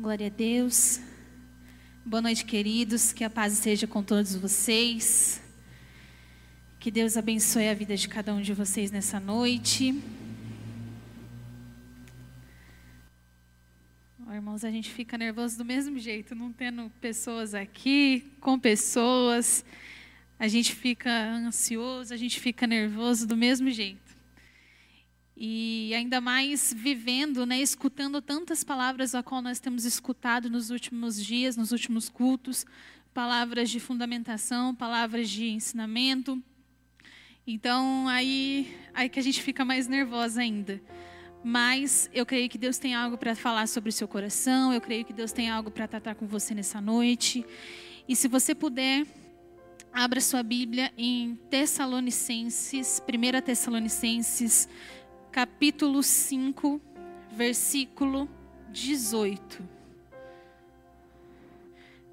Glória a Deus. Boa noite, queridos. Que a paz esteja com todos vocês. Que Deus abençoe a vida de cada um de vocês nessa noite. Oh, irmãos, a gente fica nervoso do mesmo jeito, não tendo pessoas aqui, com pessoas. A gente fica ansioso, a gente fica nervoso do mesmo jeito. E ainda mais vivendo, né, escutando tantas palavras a qual nós temos escutado nos últimos dias, nos últimos cultos, palavras de fundamentação, palavras de ensinamento. Então, aí, aí que a gente fica mais nervosa ainda. Mas eu creio que Deus tem algo para falar sobre o seu coração, eu creio que Deus tem algo para tratar com você nessa noite. E se você puder, abra sua Bíblia em Tessalonicenses, 1 Tessalonicenses capítulo 5, versículo 18.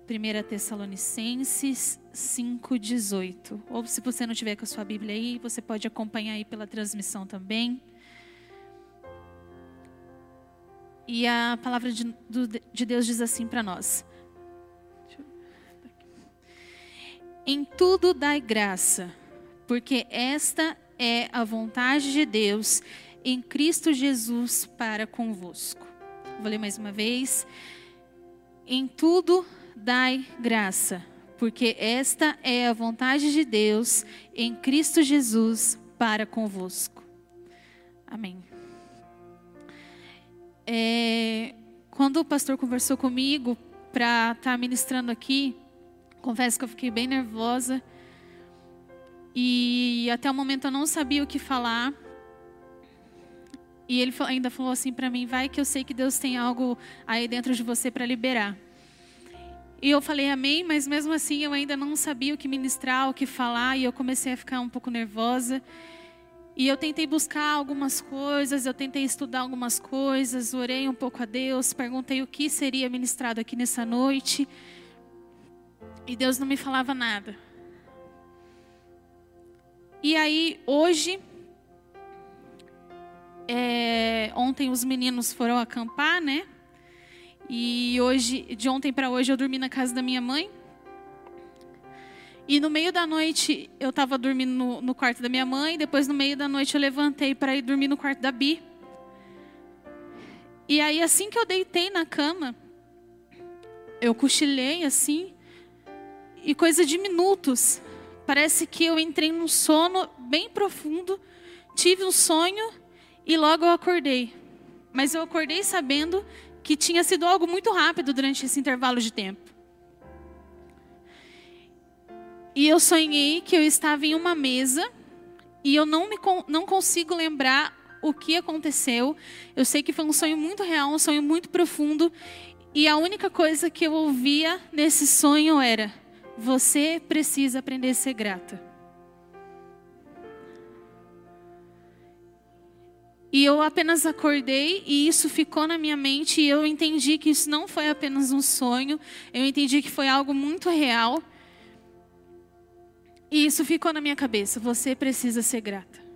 1 Tessalonicenses 5, 18. Ou se você não tiver com a sua Bíblia aí, você pode acompanhar aí pela transmissão também. E a palavra de, de Deus diz assim para nós: Em tudo dai graça, porque esta é a vontade de Deus em Cristo Jesus para convosco. Vou ler mais uma vez. Em tudo dai graça, porque esta é a vontade de Deus em Cristo Jesus para convosco. Amém. É, quando o pastor conversou comigo para estar tá ministrando aqui, confesso que eu fiquei bem nervosa. E até o momento eu não sabia o que falar. E ele ainda falou assim para mim: vai que eu sei que Deus tem algo aí dentro de você para liberar. E eu falei amém, mas mesmo assim eu ainda não sabia o que ministrar, o que falar, e eu comecei a ficar um pouco nervosa. E eu tentei buscar algumas coisas, eu tentei estudar algumas coisas, orei um pouco a Deus, perguntei o que seria ministrado aqui nessa noite. E Deus não me falava nada. E aí, hoje, é, ontem os meninos foram acampar, né? E hoje, de ontem para hoje, eu dormi na casa da minha mãe. E no meio da noite eu estava dormindo no, no, quarto da minha mãe. Depois, no meio da noite, eu levantei para ir dormir no quarto da Bi. E aí, assim que eu deitei na cama, eu cochilei assim. E coisa de minutos. Parece que eu entrei num sono bem profundo. Tive um sonho e logo eu acordei. Mas eu acordei sabendo que tinha sido algo muito rápido durante esse intervalo de tempo. E eu sonhei que eu estava em uma mesa e eu não, me, não consigo lembrar o que aconteceu. Eu sei que foi um sonho muito real, um sonho muito profundo. E a única coisa que eu ouvia nesse sonho era: você precisa aprender a ser grata. E eu apenas acordei e isso ficou na minha mente e eu entendi que isso não foi apenas um sonho, eu entendi que foi algo muito real. E isso ficou na minha cabeça, você precisa ser grata.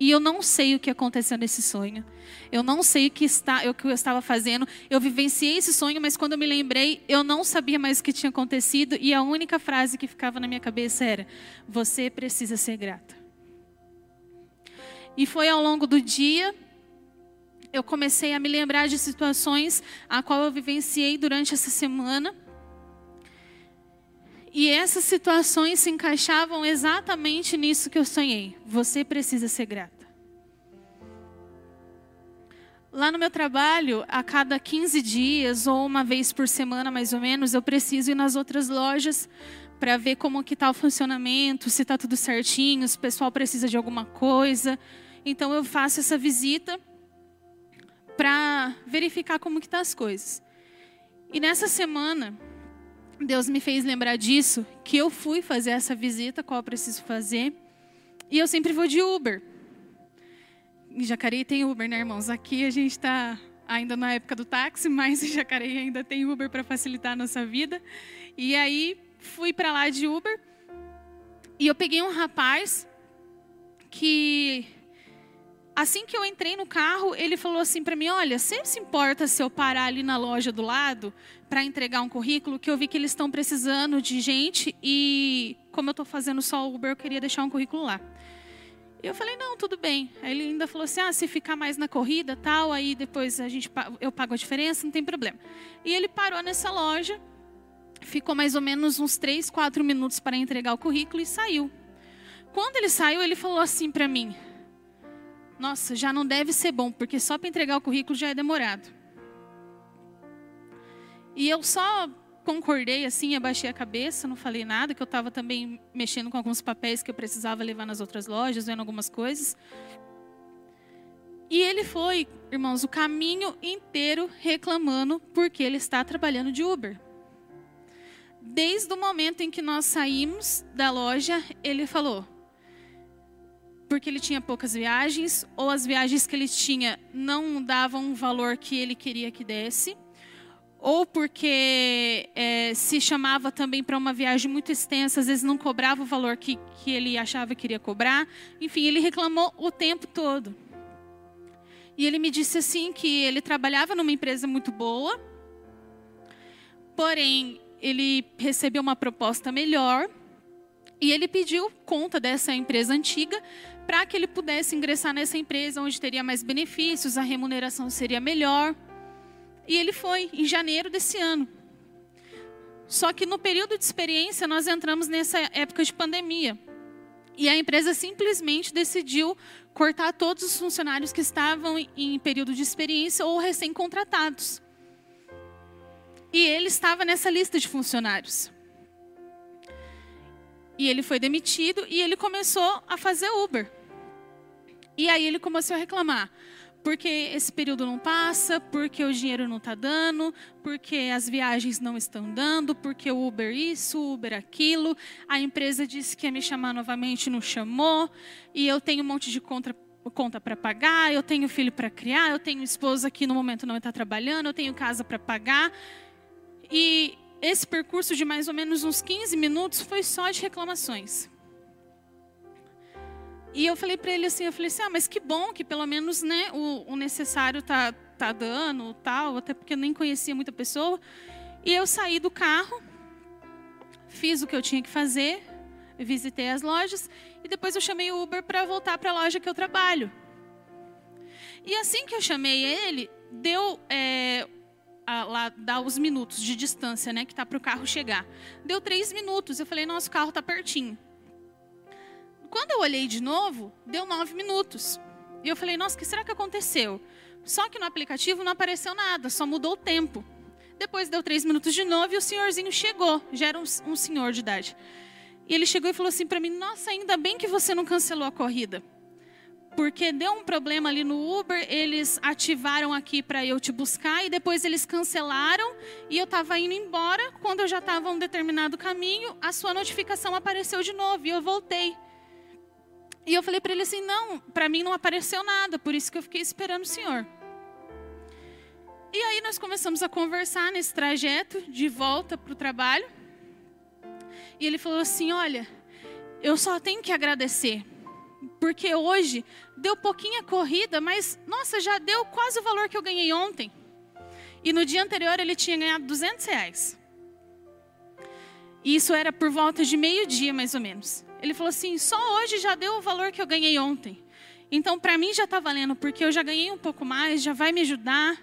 E eu não sei o que aconteceu nesse sonho. Eu não sei o que, está, o que eu estava fazendo. Eu vivenciei esse sonho, mas quando eu me lembrei, eu não sabia mais o que tinha acontecido. E a única frase que ficava na minha cabeça era: Você precisa ser grata. E foi ao longo do dia eu comecei a me lembrar de situações a qual eu vivenciei durante essa semana. E essas situações se encaixavam exatamente nisso que eu sonhei. Você precisa ser grata. Lá no meu trabalho, a cada 15 dias ou uma vez por semana, mais ou menos, eu preciso ir nas outras lojas para ver como que está o funcionamento, se está tudo certinho, se o pessoal precisa de alguma coisa. Então eu faço essa visita para verificar como que tá as coisas. E nessa semana, Deus me fez lembrar disso, que eu fui fazer essa visita, qual eu preciso fazer. E eu sempre vou de Uber. Em Jacareí tem Uber, né, irmãos? Aqui a gente está ainda na época do táxi, mas em Jacareí ainda tem Uber para facilitar a nossa vida. E aí fui para lá de Uber. E eu peguei um rapaz que Assim que eu entrei no carro, ele falou assim para mim: Olha, você se importa se eu parar ali na loja do lado para entregar um currículo? Que eu vi que eles estão precisando de gente e, como eu estou fazendo só Uber, eu queria deixar um currículo lá. E eu falei: Não, tudo bem. Aí ele ainda falou assim: Ah, se ficar mais na corrida, tal, aí depois a gente eu pago a diferença, não tem problema. E ele parou nessa loja, ficou mais ou menos uns 3, 4 minutos para entregar o currículo e saiu. Quando ele saiu, ele falou assim para mim: nossa, já não deve ser bom, porque só para entregar o currículo já é demorado. E eu só concordei assim, abaixei a cabeça, não falei nada, que eu estava também mexendo com alguns papéis que eu precisava levar nas outras lojas, vendo algumas coisas. E ele foi, irmãos, o caminho inteiro reclamando porque ele está trabalhando de Uber. Desde o momento em que nós saímos da loja, ele falou: porque ele tinha poucas viagens, ou as viagens que ele tinha não davam o valor que ele queria que desse, ou porque é, se chamava também para uma viagem muito extensa, às vezes não cobrava o valor que, que ele achava que iria cobrar. Enfim, ele reclamou o tempo todo. E ele me disse assim que ele trabalhava numa empresa muito boa, porém ele recebeu uma proposta melhor e ele pediu conta dessa empresa antiga para que ele pudesse ingressar nessa empresa onde teria mais benefícios, a remuneração seria melhor. E ele foi em janeiro desse ano. Só que no período de experiência nós entramos nessa época de pandemia. E a empresa simplesmente decidiu cortar todos os funcionários que estavam em período de experiência ou recém-contratados. E ele estava nessa lista de funcionários. E ele foi demitido e ele começou a fazer Uber. E aí ele começou a reclamar. Porque esse período não passa, porque o dinheiro não está dando, porque as viagens não estão dando, porque o Uber isso, Uber aquilo. A empresa disse que ia me chamar novamente, não chamou. E eu tenho um monte de conta conta para pagar, eu tenho filho para criar, eu tenho esposa que no momento não está trabalhando, eu tenho casa para pagar. E esse percurso de mais ou menos uns 15 minutos foi só de reclamações. E eu falei para ele assim, eu falei assim, ah, mas que bom que pelo menos né, o, o necessário tá, tá dando, tal, até porque eu nem conhecia muita pessoa. E eu saí do carro, fiz o que eu tinha que fazer, visitei as lojas e depois eu chamei o Uber para voltar para a loja que eu trabalho. E assim que eu chamei ele, deu é, a, lá, dá os minutos de distância, né, que tá para o carro chegar. Deu três minutos, eu falei, nosso carro tá pertinho. Quando eu olhei de novo, deu nove minutos. E eu falei, nossa, o que será que aconteceu? Só que no aplicativo não apareceu nada, só mudou o tempo. Depois deu três minutos de novo e o senhorzinho chegou. Já era um, um senhor de idade. E ele chegou e falou assim para mim: Nossa, ainda bem que você não cancelou a corrida. Porque deu um problema ali no Uber, eles ativaram aqui para eu te buscar e depois eles cancelaram e eu estava indo embora. Quando eu já estava um determinado caminho, a sua notificação apareceu de novo e eu voltei. E eu falei para ele assim: não, para mim não apareceu nada, por isso que eu fiquei esperando o senhor. E aí nós começamos a conversar nesse trajeto de volta para o trabalho. E ele falou assim: olha, eu só tenho que agradecer. Porque hoje deu pouquinha corrida, mas nossa, já deu quase o valor que eu ganhei ontem. E no dia anterior ele tinha ganhado 200 reais. E isso era por volta de meio-dia, mais ou menos. Ele falou assim: só hoje já deu o valor que eu ganhei ontem. Então, para mim já está valendo, porque eu já ganhei um pouco mais, já vai me ajudar.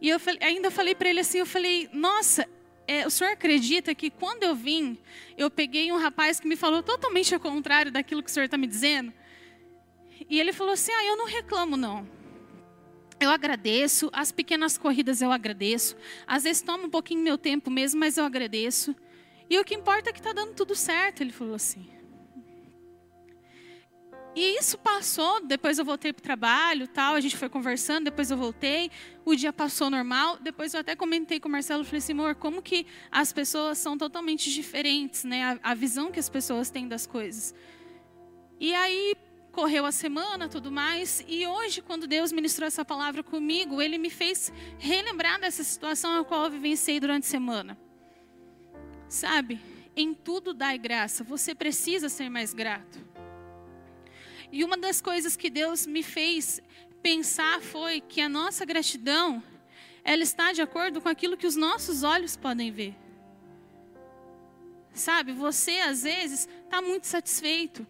E eu ainda falei para ele assim: eu falei, nossa, é, o senhor acredita que quando eu vim, eu peguei um rapaz que me falou totalmente ao contrário daquilo que o senhor está me dizendo? E ele falou assim: ah, eu não reclamo, não. Eu agradeço, as pequenas corridas eu agradeço. Às vezes toma um pouquinho meu tempo mesmo, mas eu agradeço. E o que importa é que está dando tudo certo, ele falou assim. E isso passou, depois eu voltei para o trabalho, tal, a gente foi conversando, depois eu voltei, o dia passou normal, depois eu até comentei com o Marcelo, falei assim, amor, como que as pessoas são totalmente diferentes, né, a, a visão que as pessoas têm das coisas. E aí correu a semana, tudo mais, e hoje, quando Deus ministrou essa palavra comigo, Ele me fez relembrar dessa situação a qual eu vivenciei durante a semana. Sabe, em tudo dai graça, você precisa ser mais grato. E uma das coisas que Deus me fez pensar foi que a nossa gratidão, ela está de acordo com aquilo que os nossos olhos podem ver. Sabe, você às vezes está muito satisfeito.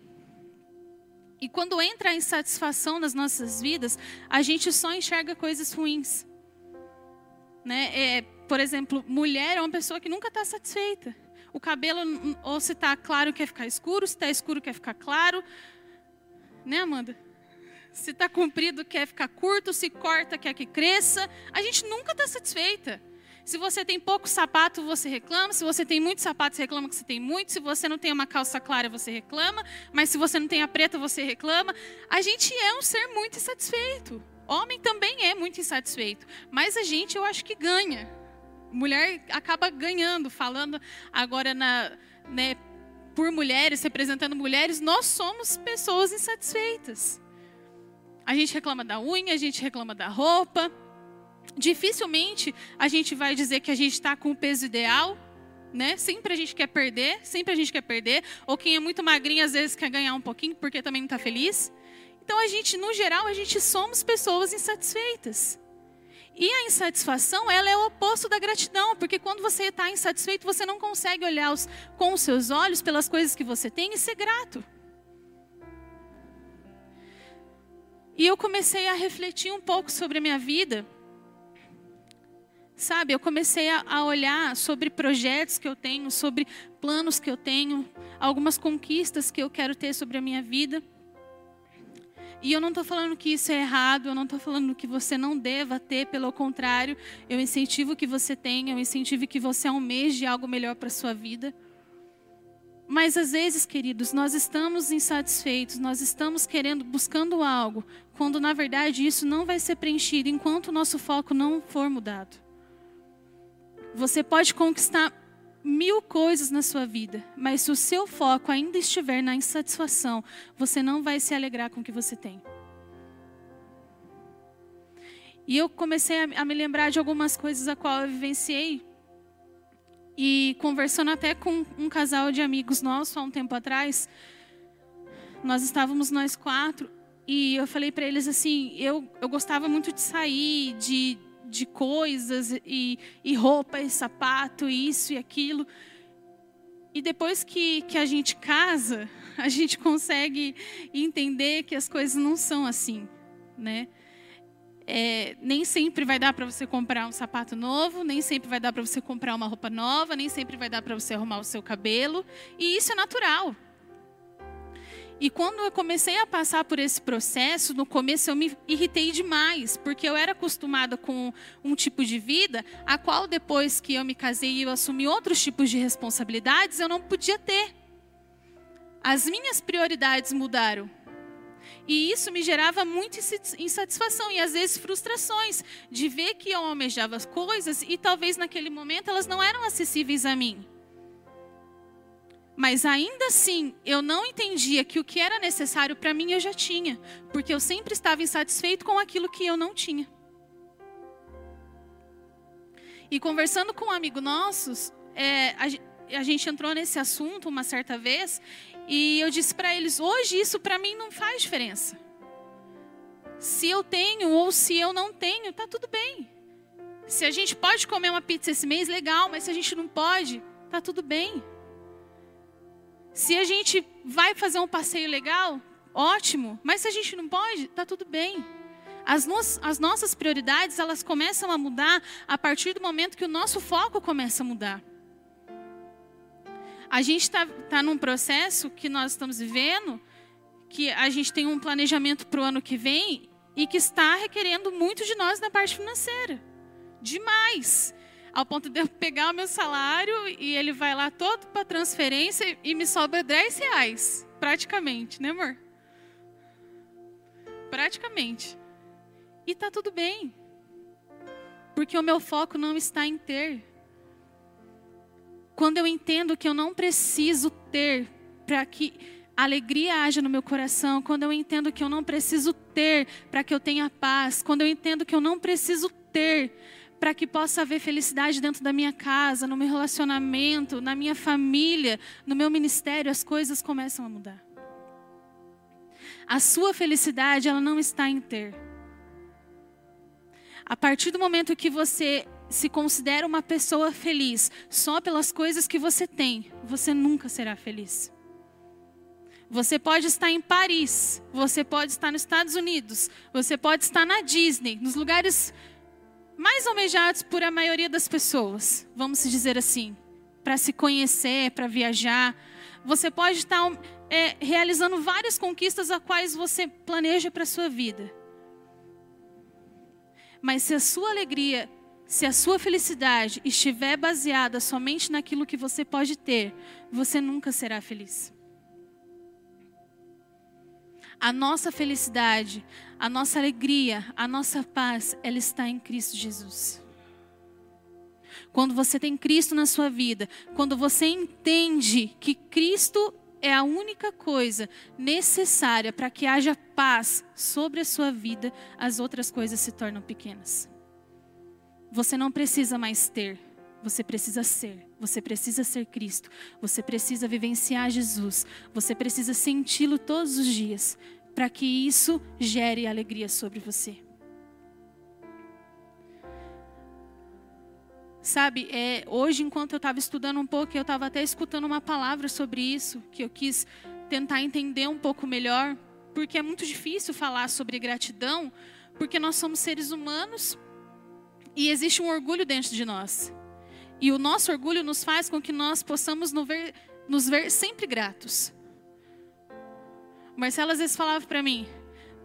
E quando entra a insatisfação nas nossas vidas, a gente só enxerga coisas ruins. Né? É, por exemplo, mulher é uma pessoa que nunca está satisfeita. O cabelo, ou se está claro, quer ficar escuro, se está escuro, quer ficar claro. Né, Amanda? Se está comprido, quer ficar curto, se corta, quer que cresça. A gente nunca está satisfeita. Se você tem pouco sapato, você reclama. Se você tem muito sapato, você reclama que você tem muito. Se você não tem uma calça clara, você reclama. Mas se você não tem a preta, você reclama. A gente é um ser muito insatisfeito. Homem também é muito insatisfeito. Mas a gente, eu acho que ganha. Mulher acaba ganhando, falando agora na, né, por mulheres, representando mulheres, nós somos pessoas insatisfeitas. A gente reclama da unha, a gente reclama da roupa. Dificilmente a gente vai dizer que a gente está com o peso ideal, né? Sempre a gente quer perder, sempre a gente quer perder. Ou quem é muito magrinho às vezes quer ganhar um pouquinho porque também não está feliz. Então a gente, no geral, a gente somos pessoas insatisfeitas. E a insatisfação, ela é o oposto da gratidão, porque quando você está insatisfeito, você não consegue olhar os, com os seus olhos pelas coisas que você tem e ser grato. E eu comecei a refletir um pouco sobre a minha vida. Sabe, eu comecei a, a olhar sobre projetos que eu tenho, sobre planos que eu tenho, algumas conquistas que eu quero ter sobre a minha vida. E eu não estou falando que isso é errado, eu não estou falando que você não deva ter, pelo contrário, eu incentivo que você tenha, eu incentivo que você almeje algo melhor para a sua vida. Mas às vezes, queridos, nós estamos insatisfeitos, nós estamos querendo, buscando algo, quando na verdade isso não vai ser preenchido enquanto o nosso foco não for mudado. Você pode conquistar mil coisas na sua vida, mas se o seu foco ainda estiver na insatisfação, você não vai se alegrar com o que você tem. E eu comecei a, me lembrar de algumas coisas a qual eu vivenciei. E conversando até com um casal de amigos nossos há um tempo atrás, nós estávamos nós quatro e eu falei para eles assim, eu, eu gostava muito de sair, de de coisas e, e roupa e sapato, e isso e aquilo. E depois que, que a gente casa, a gente consegue entender que as coisas não são assim, né? É, nem sempre vai dar para você comprar um sapato novo, nem sempre vai dar para você comprar uma roupa nova, nem sempre vai dar para você arrumar o seu cabelo, e isso é natural. E quando eu comecei a passar por esse processo, no começo eu me irritei demais, porque eu era acostumada com um tipo de vida, a qual depois que eu me casei e eu assumi outros tipos de responsabilidades, eu não podia ter. As minhas prioridades mudaram. E isso me gerava muita insatisfação e às vezes frustrações de ver que eu almejava coisas e talvez naquele momento elas não eram acessíveis a mim. Mas ainda assim, eu não entendia que o que era necessário para mim eu já tinha, porque eu sempre estava insatisfeito com aquilo que eu não tinha. E conversando com um amigo nossos, é, a, a gente entrou nesse assunto uma certa vez, e eu disse para eles: hoje isso para mim não faz diferença. Se eu tenho ou se eu não tenho, tá tudo bem. Se a gente pode comer uma pizza esse mês, legal, mas se a gente não pode, tá tudo bem. Se a gente vai fazer um passeio legal, ótimo. Mas se a gente não pode, tá tudo bem. As, no as nossas prioridades elas começam a mudar a partir do momento que o nosso foco começa a mudar. A gente está tá num processo que nós estamos vivendo, que a gente tem um planejamento para o ano que vem e que está requerendo muito de nós na parte financeira. Demais ao ponto de eu pegar o meu salário e ele vai lá todo para transferência e me sobra 10 reais, praticamente, né, amor? Praticamente. E tá tudo bem. Porque o meu foco não está em ter. Quando eu entendo que eu não preciso ter para que alegria haja no meu coração, quando eu entendo que eu não preciso ter para que eu tenha paz, quando eu entendo que eu não preciso ter para que possa haver felicidade dentro da minha casa, no meu relacionamento, na minha família, no meu ministério, as coisas começam a mudar. A sua felicidade, ela não está em ter. A partir do momento que você se considera uma pessoa feliz só pelas coisas que você tem, você nunca será feliz. Você pode estar em Paris, você pode estar nos Estados Unidos, você pode estar na Disney, nos lugares mais almejados por a maioria das pessoas, vamos dizer assim, para se conhecer, para viajar. Você pode estar é, realizando várias conquistas a quais você planeja para a sua vida. Mas se a sua alegria, se a sua felicidade estiver baseada somente naquilo que você pode ter, você nunca será feliz. A nossa felicidade, a nossa alegria, a nossa paz, ela está em Cristo Jesus. Quando você tem Cristo na sua vida, quando você entende que Cristo é a única coisa necessária para que haja paz sobre a sua vida, as outras coisas se tornam pequenas. Você não precisa mais ter, você precisa ser. Você precisa ser Cristo. Você precisa vivenciar Jesus. Você precisa senti-lo todos os dias para que isso gere alegria sobre você. Sabe, é, hoje, enquanto eu estava estudando um pouco, eu estava até escutando uma palavra sobre isso, que eu quis tentar entender um pouco melhor, porque é muito difícil falar sobre gratidão, porque nós somos seres humanos e existe um orgulho dentro de nós. E o nosso orgulho nos faz com que nós possamos nos ver, nos ver sempre gratos. Marcelo às vezes falava para mim: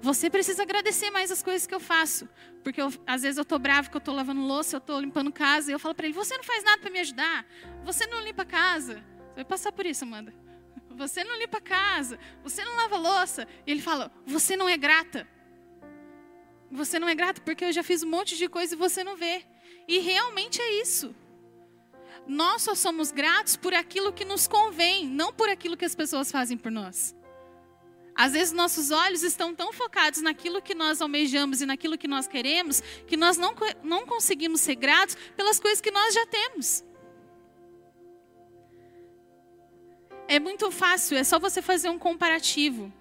você precisa agradecer mais as coisas que eu faço. Porque eu, às vezes eu estou bravo que eu estou lavando louça, eu estou limpando casa. E eu falo para ele: Você não faz nada para me ajudar. Você não limpa a casa. Você vai passar por isso, Amanda. Você não limpa a casa. Você não lava louça. E ele fala: Você não é grata. Você não é grata porque eu já fiz um monte de coisa e você não vê. E realmente é isso. Nós só somos gratos por aquilo que nos convém, não por aquilo que as pessoas fazem por nós. Às vezes nossos olhos estão tão focados naquilo que nós almejamos e naquilo que nós queremos, que nós não, não conseguimos ser gratos pelas coisas que nós já temos. É muito fácil, é só você fazer um comparativo.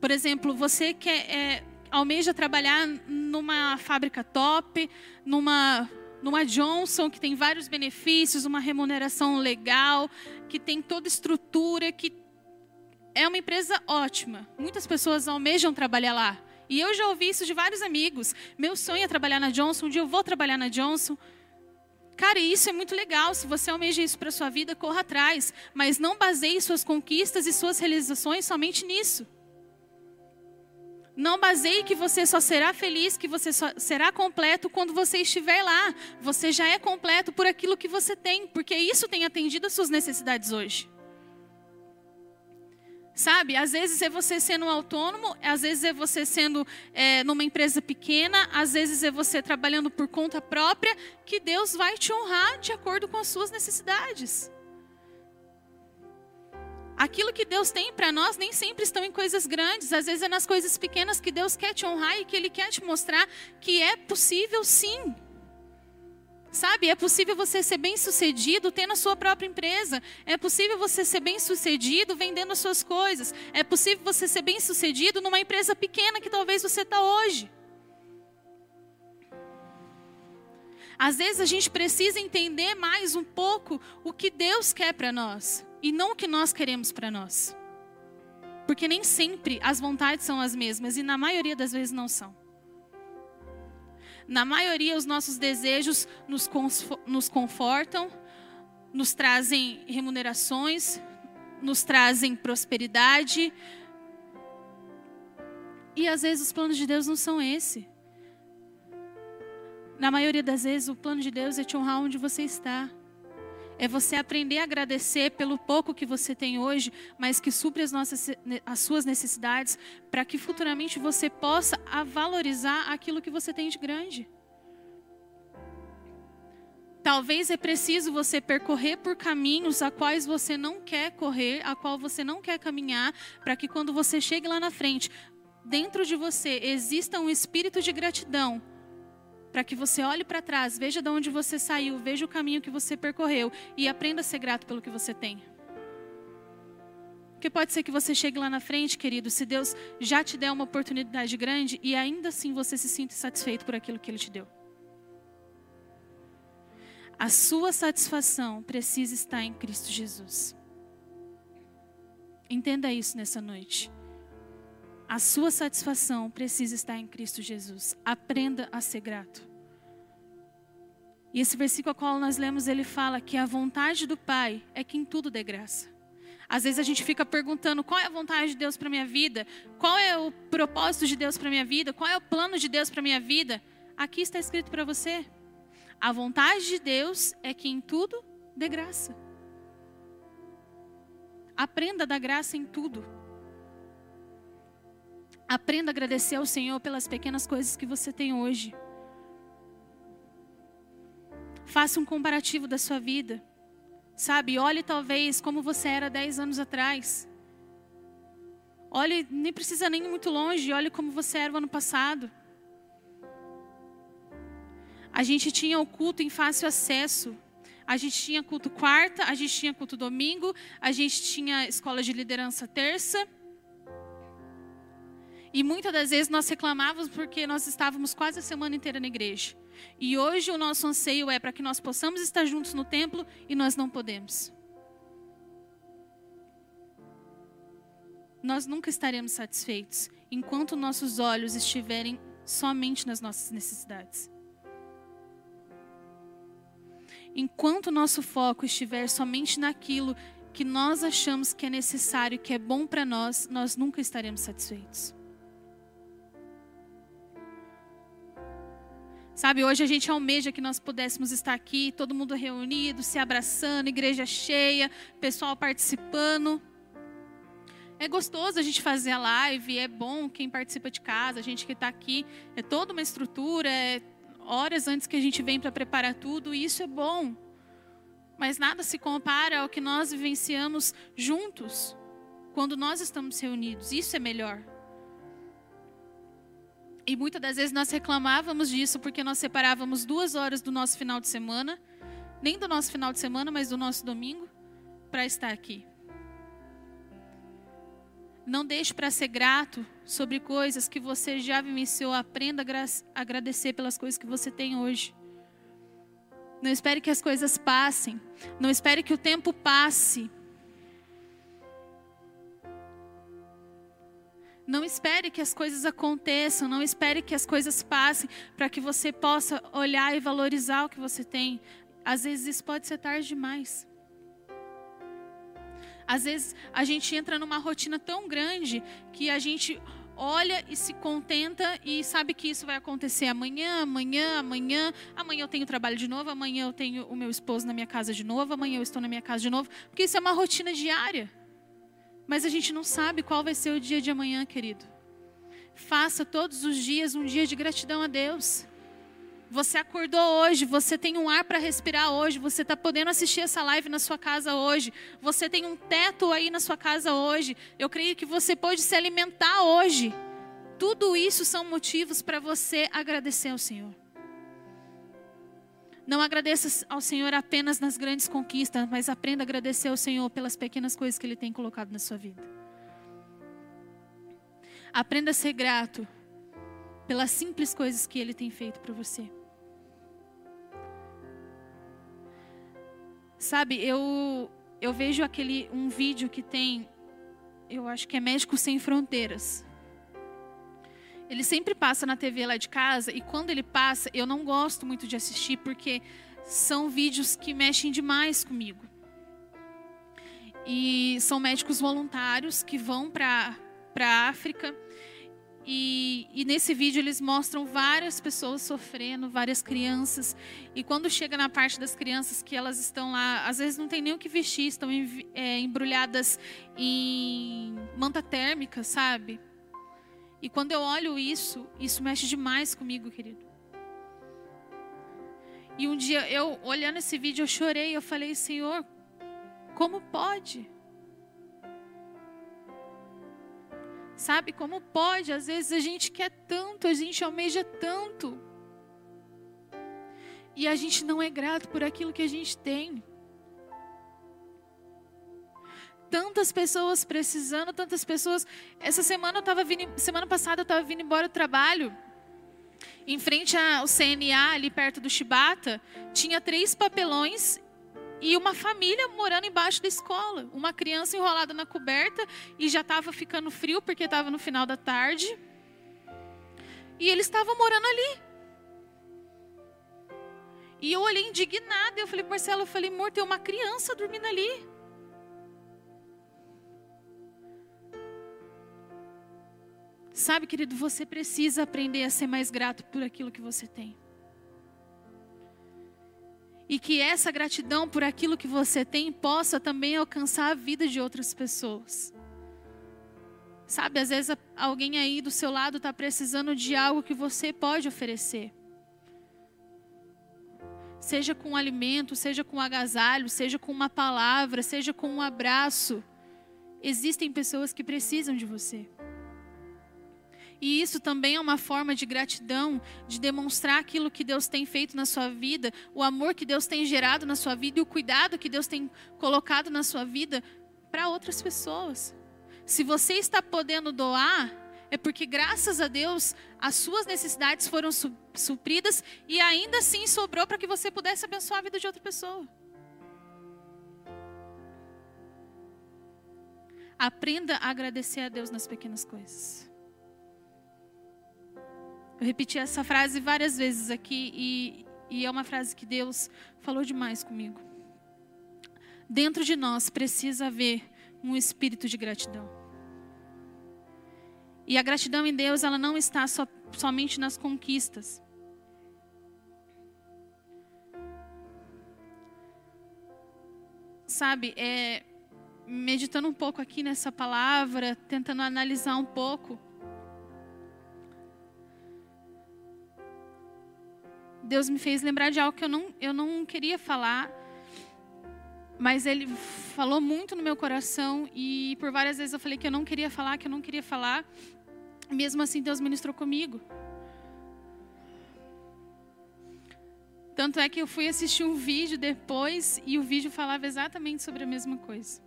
Por exemplo, você quer, é, almeja trabalhar numa fábrica top, numa, numa Johnson, que tem vários benefícios, uma remuneração legal, que tem toda estrutura, que é uma empresa ótima. Muitas pessoas almejam trabalhar lá. E eu já ouvi isso de vários amigos. Meu sonho é trabalhar na Johnson. Um dia eu vou trabalhar na Johnson. Cara, isso é muito legal. Se você almeja isso para sua vida, corra atrás. Mas não baseie suas conquistas e suas realizações somente nisso. Não baseie que você só será feliz, que você só será completo quando você estiver lá. Você já é completo por aquilo que você tem, porque isso tem atendido as suas necessidades hoje. Sabe, às vezes é você sendo autônomo, às vezes é você sendo é, numa empresa pequena, às vezes é você trabalhando por conta própria, que Deus vai te honrar de acordo com as suas necessidades. Aquilo que Deus tem para nós nem sempre estão em coisas grandes, às vezes é nas coisas pequenas que Deus quer te honrar e que Ele quer te mostrar que é possível sim Sabe, é possível você ser bem sucedido tendo a sua própria empresa. É possível você ser bem sucedido vendendo as suas coisas. É possível você ser bem sucedido numa empresa pequena que talvez você está hoje. Às vezes a gente precisa entender mais um pouco o que Deus quer para nós e não o que nós queremos para nós. Porque nem sempre as vontades são as mesmas e na maioria das vezes não são. Na maioria, os nossos desejos nos, nos confortam, nos trazem remunerações, nos trazem prosperidade. E às vezes os planos de Deus não são esse. Na maioria das vezes, o plano de Deus é te honrar onde você está. É você aprender a agradecer pelo pouco que você tem hoje, mas que supre as, nossas, as suas necessidades, para que futuramente você possa valorizar aquilo que você tem de grande. Talvez é preciso você percorrer por caminhos a quais você não quer correr, a qual você não quer caminhar, para que quando você chegue lá na frente, dentro de você exista um espírito de gratidão para que você olhe para trás, veja de onde você saiu, veja o caminho que você percorreu e aprenda a ser grato pelo que você tem. Porque pode ser que você chegue lá na frente, querido, se Deus já te der uma oportunidade grande e ainda assim você se sinta satisfeito por aquilo que Ele te deu. A sua satisfação precisa estar em Cristo Jesus. Entenda isso nessa noite. A sua satisfação precisa estar em Cristo Jesus. Aprenda a ser grato. E esse versículo ao qual nós lemos, ele fala que a vontade do Pai é que em tudo dê graça. Às vezes a gente fica perguntando qual é a vontade de Deus para minha vida, qual é o propósito de Deus para minha vida, qual é o plano de Deus para minha vida. Aqui está escrito para você. A vontade de Deus é que em tudo dê graça. Aprenda a dar graça em tudo. Aprenda a agradecer ao Senhor pelas pequenas coisas que você tem hoje. Faça um comparativo da sua vida. Sabe, olhe talvez como você era dez anos atrás. Olhe, nem precisa nem ir muito longe, olhe como você era o ano passado. A gente tinha o culto em fácil acesso. A gente tinha culto quarta, a gente tinha culto domingo, a gente tinha escola de liderança terça. E muitas das vezes nós reclamávamos porque nós estávamos quase a semana inteira na igreja. E hoje o nosso anseio é para que nós possamos estar juntos no templo e nós não podemos. Nós nunca estaremos satisfeitos enquanto nossos olhos estiverem somente nas nossas necessidades. Enquanto nosso foco estiver somente naquilo que nós achamos que é necessário, que é bom para nós, nós nunca estaremos satisfeitos. Sabe, hoje a gente almeja que nós pudéssemos estar aqui, todo mundo reunido, se abraçando, igreja cheia, pessoal participando. É gostoso a gente fazer a live, é bom quem participa de casa, a gente que está aqui, é toda uma estrutura, é horas antes que a gente vem para preparar tudo, e isso é bom. Mas nada se compara ao que nós vivenciamos juntos, quando nós estamos reunidos. Isso é melhor. E muitas das vezes nós reclamávamos disso porque nós separávamos duas horas do nosso final de semana, nem do nosso final de semana, mas do nosso domingo, para estar aqui. Não deixe para ser grato sobre coisas que você já vivenciou. Aprenda a agradecer pelas coisas que você tem hoje. Não espere que as coisas passem. Não espere que o tempo passe Não espere que as coisas aconteçam, não espere que as coisas passem para que você possa olhar e valorizar o que você tem. Às vezes isso pode ser tarde demais. Às vezes a gente entra numa rotina tão grande que a gente olha e se contenta e sabe que isso vai acontecer amanhã, amanhã, amanhã. Amanhã eu tenho trabalho de novo, amanhã eu tenho o meu esposo na minha casa de novo, amanhã eu estou na minha casa de novo, porque isso é uma rotina diária. Mas a gente não sabe qual vai ser o dia de amanhã, querido. Faça todos os dias um dia de gratidão a Deus. Você acordou hoje, você tem um ar para respirar hoje, você está podendo assistir essa live na sua casa hoje, você tem um teto aí na sua casa hoje. Eu creio que você pode se alimentar hoje. Tudo isso são motivos para você agradecer ao Senhor. Não agradeça ao Senhor apenas nas grandes conquistas, mas aprenda a agradecer ao Senhor pelas pequenas coisas que Ele tem colocado na sua vida. Aprenda a ser grato pelas simples coisas que Ele tem feito para você. Sabe, eu eu vejo aquele um vídeo que tem, eu acho que é Médicos Sem Fronteiras. Ele sempre passa na TV lá de casa e quando ele passa, eu não gosto muito de assistir porque são vídeos que mexem demais comigo. E são médicos voluntários que vão para a África. E, e, nesse vídeo eles mostram várias pessoas sofrendo, várias crianças. E quando chega na parte das crianças que elas estão lá, às vezes não tem nem o que vestir, estão é, embrulhadas em manta térmica, sabe? E quando eu olho isso, isso mexe demais comigo, querido. E um dia eu, olhando esse vídeo, eu chorei. Eu falei, Senhor, como pode? Sabe como pode? Às vezes a gente quer tanto, a gente almeja tanto. E a gente não é grato por aquilo que a gente tem. Tantas pessoas precisando, tantas pessoas. Essa semana eu estava vindo, semana passada eu estava vindo embora do trabalho. Em frente ao CNA, ali perto do Chibata, tinha três papelões e uma família morando embaixo da escola. Uma criança enrolada na coberta e já estava ficando frio porque estava no final da tarde. E eles estavam morando ali. E eu olhei indignada. Eu falei, Marcelo, eu falei, amor, tem uma criança dormindo ali. Sabe, querido, você precisa aprender a ser mais grato por aquilo que você tem. E que essa gratidão por aquilo que você tem possa também alcançar a vida de outras pessoas. Sabe, às vezes alguém aí do seu lado está precisando de algo que você pode oferecer. Seja com alimento, seja com agasalho, seja com uma palavra, seja com um abraço. Existem pessoas que precisam de você. E isso também é uma forma de gratidão, de demonstrar aquilo que Deus tem feito na sua vida, o amor que Deus tem gerado na sua vida e o cuidado que Deus tem colocado na sua vida para outras pessoas. Se você está podendo doar, é porque graças a Deus as suas necessidades foram supridas e ainda assim sobrou para que você pudesse abençoar a vida de outra pessoa. Aprenda a agradecer a Deus nas pequenas coisas. Eu repeti essa frase várias vezes aqui e, e é uma frase que Deus falou demais comigo. Dentro de nós precisa haver um espírito de gratidão. E a gratidão em Deus, ela não está so, somente nas conquistas. Sabe, é, meditando um pouco aqui nessa palavra, tentando analisar um pouco. Deus me fez lembrar de algo que eu não, eu não queria falar, mas Ele falou muito no meu coração e por várias vezes eu falei que eu não queria falar, que eu não queria falar. Mesmo assim, Deus ministrou comigo. Tanto é que eu fui assistir um vídeo depois e o vídeo falava exatamente sobre a mesma coisa.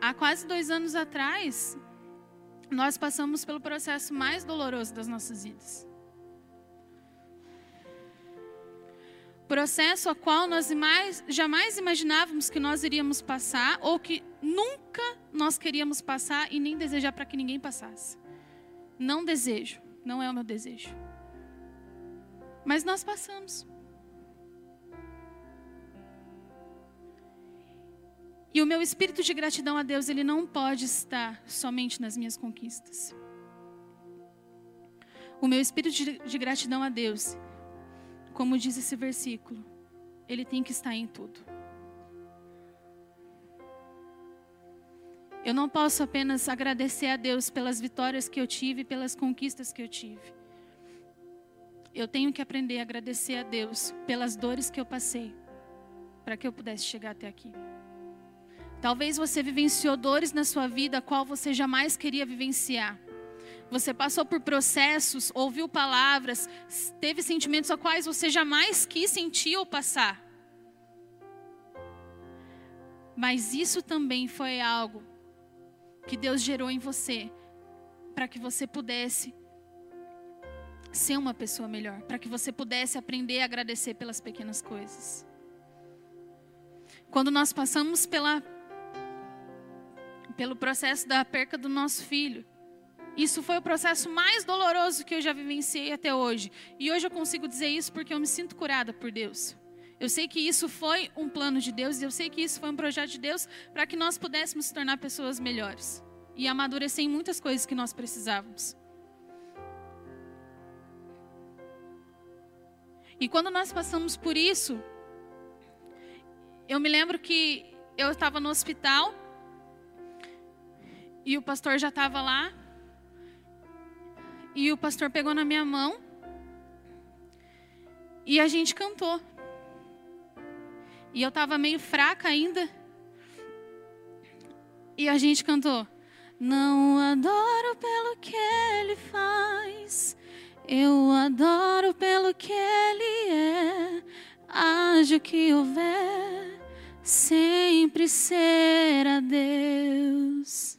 Há quase dois anos atrás, nós passamos pelo processo mais doloroso das nossas vidas. Processo a qual nós mais, jamais imaginávamos que nós iríamos passar, ou que nunca nós queríamos passar e nem desejar para que ninguém passasse. Não desejo, não é o meu desejo. Mas nós passamos. E o meu espírito de gratidão a Deus, ele não pode estar somente nas minhas conquistas. O meu espírito de, gratidão a Deus, como diz esse versículo, ele tem que estar em tudo. Eu não posso apenas agradecer a Deus pelas vitórias que eu tive, pelas conquistas que eu tive. Eu tenho que aprender a agradecer a Deus pelas dores que eu passei, para que eu pudesse chegar até aqui. Talvez você vivenciou dores na sua vida a qual você jamais queria vivenciar. Você passou por processos, ouviu palavras, teve sentimentos a quais você jamais quis sentir ou passar. Mas isso também foi algo que Deus gerou em você para que você pudesse ser uma pessoa melhor, para que você pudesse aprender a agradecer pelas pequenas coisas. Quando nós passamos pela pelo processo da perca do nosso filho. Isso foi o processo mais doloroso que eu já vivenciei até hoje. E hoje eu consigo dizer isso porque eu me sinto curada por Deus. Eu sei que isso foi um plano de Deus e eu sei que isso foi um projeto de Deus para que nós pudéssemos se tornar pessoas melhores e amadurecer em muitas coisas que nós precisávamos. E quando nós passamos por isso, eu me lembro que eu estava no hospital e o pastor já estava lá. E o pastor pegou na minha mão. E a gente cantou. E eu estava meio fraca ainda. E a gente cantou. Não adoro pelo que ele faz. Eu adoro pelo que ele é. Haja o que houver sempre será Deus.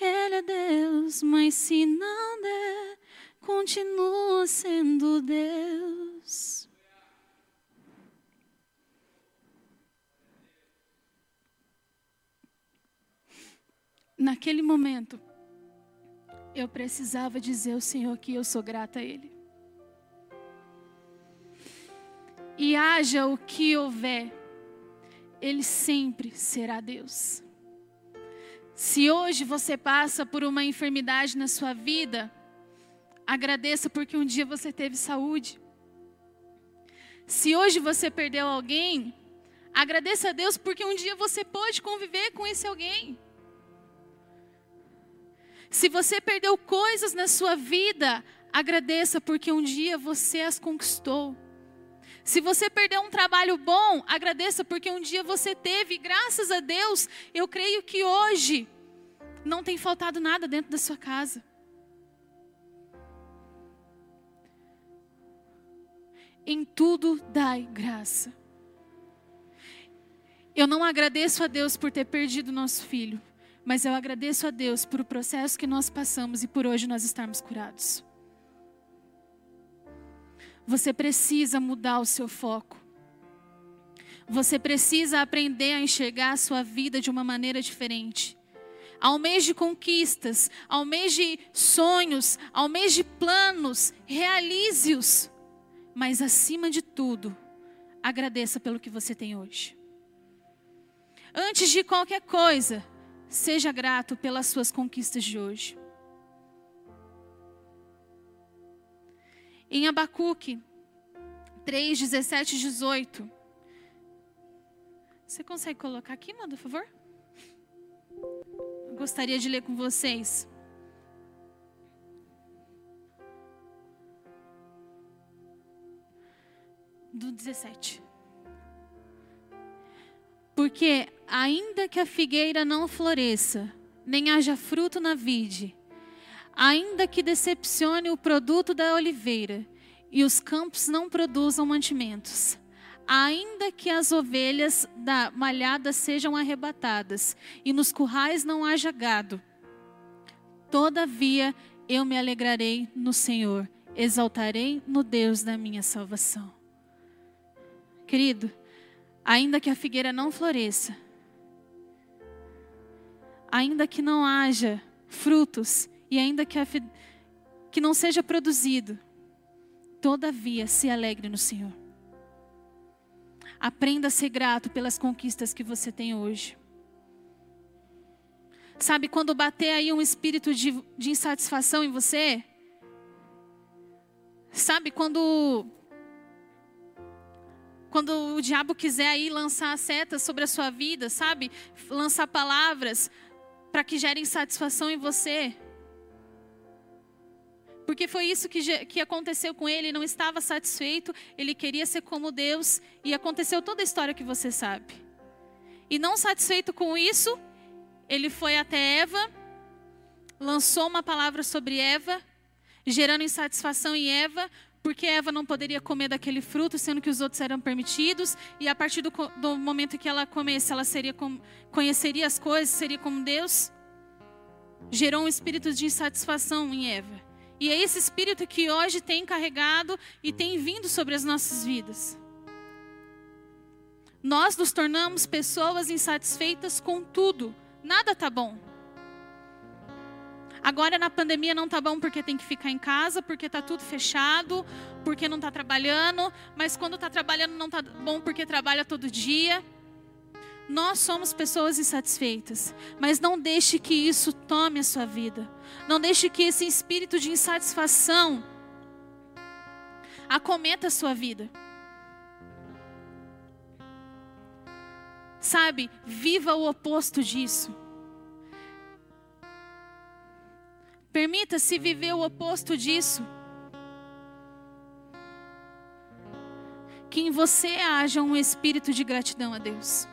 Ele é Deus, mas se não der, continua sendo Deus. Naquele momento, eu precisava dizer ao Senhor que eu sou grata a Ele. E haja o que houver, ele sempre será Deus. Se hoje você passa por uma enfermidade na sua vida, agradeça porque um dia você teve saúde. Se hoje você perdeu alguém, agradeça a Deus porque um dia você pôde conviver com esse alguém. Se você perdeu coisas na sua vida, agradeça porque um dia você as conquistou. Se você perdeu um trabalho bom, agradeça porque um dia você teve, graças a Deus, eu creio que hoje não tem faltado nada dentro da sua casa. Em tudo dai graça. Eu não agradeço a Deus por ter perdido nosso filho, mas eu agradeço a Deus por o processo que nós passamos e por hoje nós estarmos curados. Você precisa mudar o seu foco. Você precisa aprender a enxergar a sua vida de uma maneira diferente. Ao mês de conquistas, ao mês de sonhos, ao mês de planos, realize-os. Mas acima de tudo, agradeça pelo que você tem hoje. Antes de qualquer coisa, seja grato pelas suas conquistas de hoje. Em Abacuque 3, 17 e 18. Você consegue colocar aqui, manda, por favor? Eu gostaria de ler com vocês. Do 17. Porque, ainda que a figueira não floresça, nem haja fruto na vide, ainda que decepcione o produto da oliveira e os campos não produzam mantimentos, ainda que as ovelhas da malhada sejam arrebatadas e nos currais não haja gado, todavia eu me alegrarei no Senhor, exaltarei no Deus da minha salvação. Querido, ainda que a figueira não floresça, ainda que não haja frutos, e ainda que, que não seja produzido, todavia se alegre no Senhor. Aprenda a ser grato pelas conquistas que você tem hoje. Sabe, quando bater aí um espírito de, de insatisfação em você, sabe, quando quando o diabo quiser aí lançar setas sobre a sua vida, sabe? Lançar palavras para que gerem satisfação em você. Porque foi isso que, que aconteceu com ele, ele não estava satisfeito, ele queria ser como Deus, e aconteceu toda a história que você sabe. E não satisfeito com isso, ele foi até Eva, lançou uma palavra sobre Eva, gerando insatisfação em Eva, porque Eva não poderia comer daquele fruto, sendo que os outros eram permitidos, e a partir do, do momento que ela comesse, ela seria com, conheceria as coisas, seria como Deus. Gerou um espírito de insatisfação em Eva. E é esse espírito que hoje tem carregado e tem vindo sobre as nossas vidas. Nós nos tornamos pessoas insatisfeitas com tudo. Nada tá bom. Agora na pandemia não tá bom porque tem que ficar em casa, porque tá tudo fechado, porque não tá trabalhando, mas quando tá trabalhando não tá bom porque trabalha todo dia. Nós somos pessoas insatisfeitas, mas não deixe que isso tome a sua vida. Não deixe que esse espírito de insatisfação acometa a sua vida. Sabe, viva o oposto disso. Permita-se viver o oposto disso. Que em você haja um espírito de gratidão a Deus.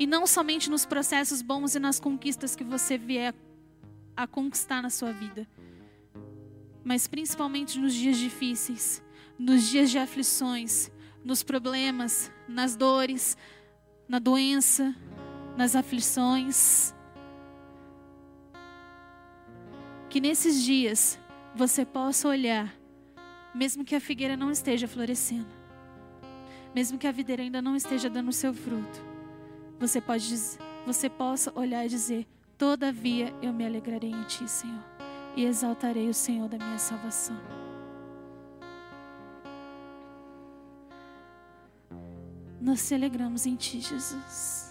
E não somente nos processos bons e nas conquistas que você vier a conquistar na sua vida, mas principalmente nos dias difíceis, nos dias de aflições, nos problemas, nas dores, na doença, nas aflições. Que nesses dias você possa olhar, mesmo que a figueira não esteja florescendo, mesmo que a videira ainda não esteja dando o seu fruto, você pode você possa olhar e dizer: Todavia eu me alegrarei em ti, Senhor, e exaltarei o Senhor da minha salvação. Nós te alegramos em ti, Jesus.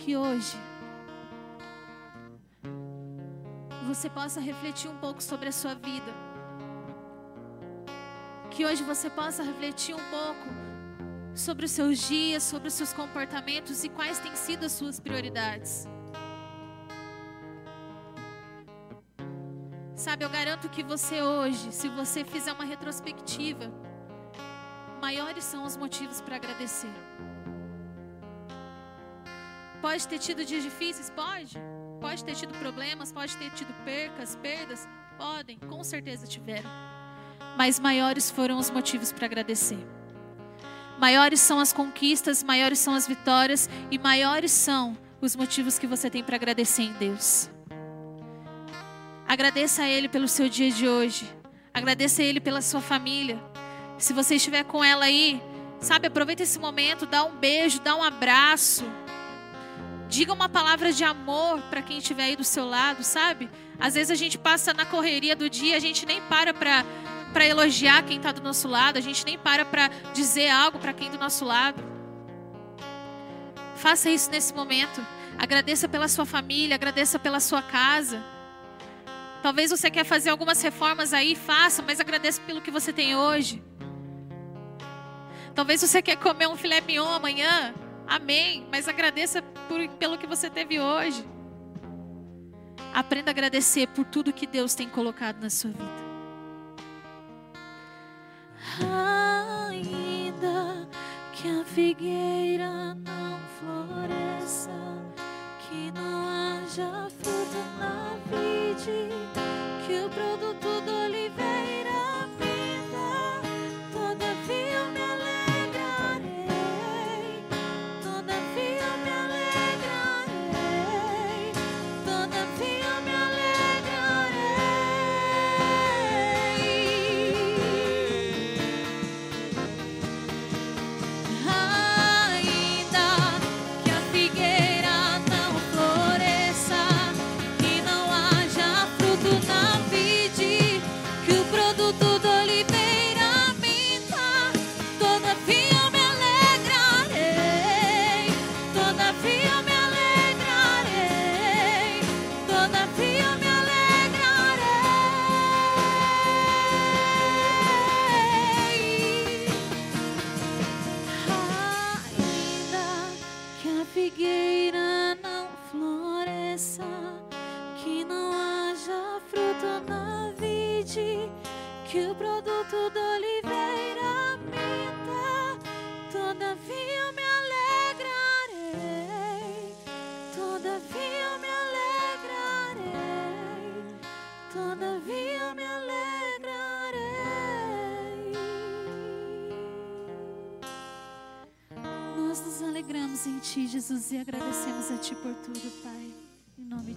que hoje você possa refletir um pouco sobre a sua vida. Que hoje você possa refletir um pouco sobre os seus dias, sobre os seus comportamentos e quais têm sido as suas prioridades. Sabe, eu garanto que você hoje, se você fizer uma retrospectiva, maiores são os motivos para agradecer. Pode ter tido dias difíceis? Pode. Pode ter tido problemas, pode ter tido percas, perdas? Podem, com certeza tiveram. Mas maiores foram os motivos para agradecer. Maiores são as conquistas, maiores são as vitórias e maiores são os motivos que você tem para agradecer em Deus. Agradeça a Ele pelo seu dia de hoje. Agradeça a Ele pela sua família. Se você estiver com ela aí, sabe, aproveita esse momento, dá um beijo, dá um abraço. Diga uma palavra de amor para quem estiver aí do seu lado, sabe? Às vezes a gente passa na correria do dia, a gente nem para para elogiar quem está do nosso lado, a gente nem para para dizer algo para quem do nosso lado. Faça isso nesse momento. Agradeça pela sua família, agradeça pela sua casa. Talvez você quer fazer algumas reformas aí, faça, mas agradeça pelo que você tem hoje. Talvez você quer comer um filé mignon amanhã, Amém. Mas agradeça por, pelo que você teve hoje. Aprenda a agradecer por tudo que Deus tem colocado na sua vida. Ainda que a figueira não floresça, que não haja fruto na vida.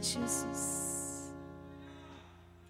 Jesus.